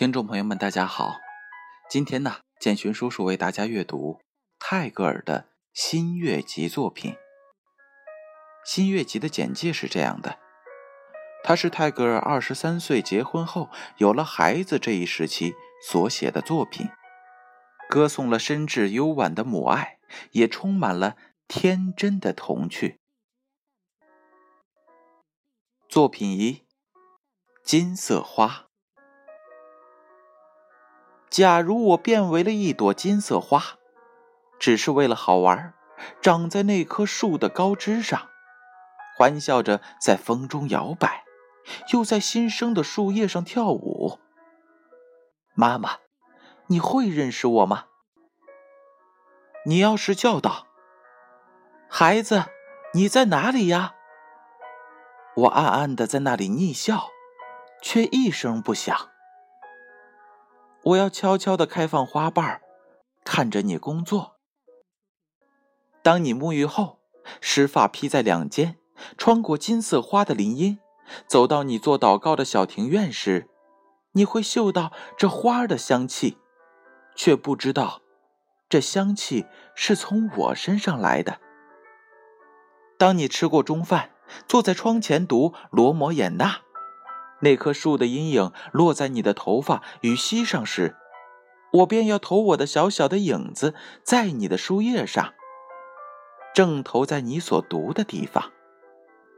听众朋友们，大家好！今天呢，建勋叔叔为大家阅读泰戈尔的新月集作品。新月集的简介是这样的：它是泰戈尔二十三岁结婚后有了孩子这一时期所写的作品，歌颂了深挚幽婉的母爱，也充满了天真的童趣。作品一：金色花。假如我变为了一朵金色花，只是为了好玩，长在那棵树的高枝上，欢笑着在风中摇摆，又在新生的树叶上跳舞。妈妈，你会认识我吗？你要是叫道：“孩子，你在哪里呀？”我暗暗的在那里逆笑，却一声不响。我要悄悄地开放花瓣，看着你工作。当你沐浴后，湿发披在两肩，穿过金色花的林荫，走到你做祷告的小庭院时，你会嗅到这花的香气，却不知道这香气是从我身上来的。当你吃过中饭，坐在窗前读《罗摩衍那》。那棵树的阴影落在你的头发与膝上时，我便要投我的小小的影子在你的书页上，正投在你所读的地方。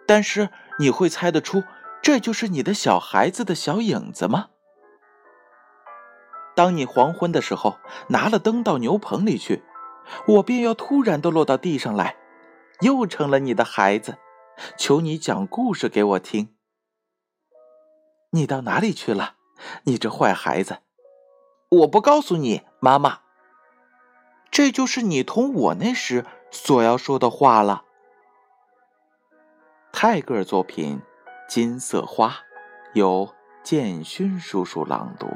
但是你会猜得出，这就是你的小孩子的小影子吗？当你黄昏的时候拿了灯到牛棚里去，我便要突然的落到地上来，又成了你的孩子，求你讲故事给我听。你到哪里去了，你这坏孩子！我不告诉你，妈妈。这就是你同我那时所要说的话了。泰戈尔作品《金色花》，由建勋叔叔朗读。